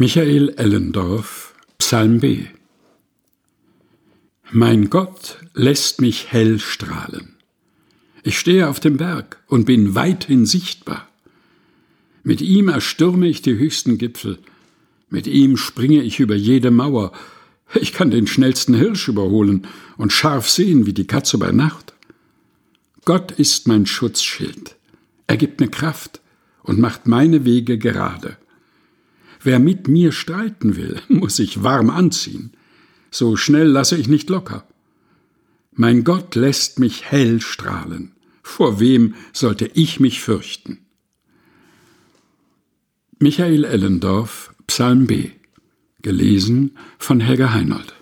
Michael Ellendorf, Psalm B. Mein Gott lässt mich hell strahlen. Ich stehe auf dem Berg und bin weithin sichtbar. Mit ihm erstürme ich die höchsten Gipfel. Mit ihm springe ich über jede Mauer. Ich kann den schnellsten Hirsch überholen und scharf sehen wie die Katze bei Nacht. Gott ist mein Schutzschild. Er gibt mir Kraft und macht meine Wege gerade. Wer mit mir streiten will, muss sich warm anziehen. So schnell lasse ich nicht locker. Mein Gott lässt mich hell strahlen. Vor wem sollte ich mich fürchten? Michael Ellendorf, Psalm B. Gelesen von Helga Heinold.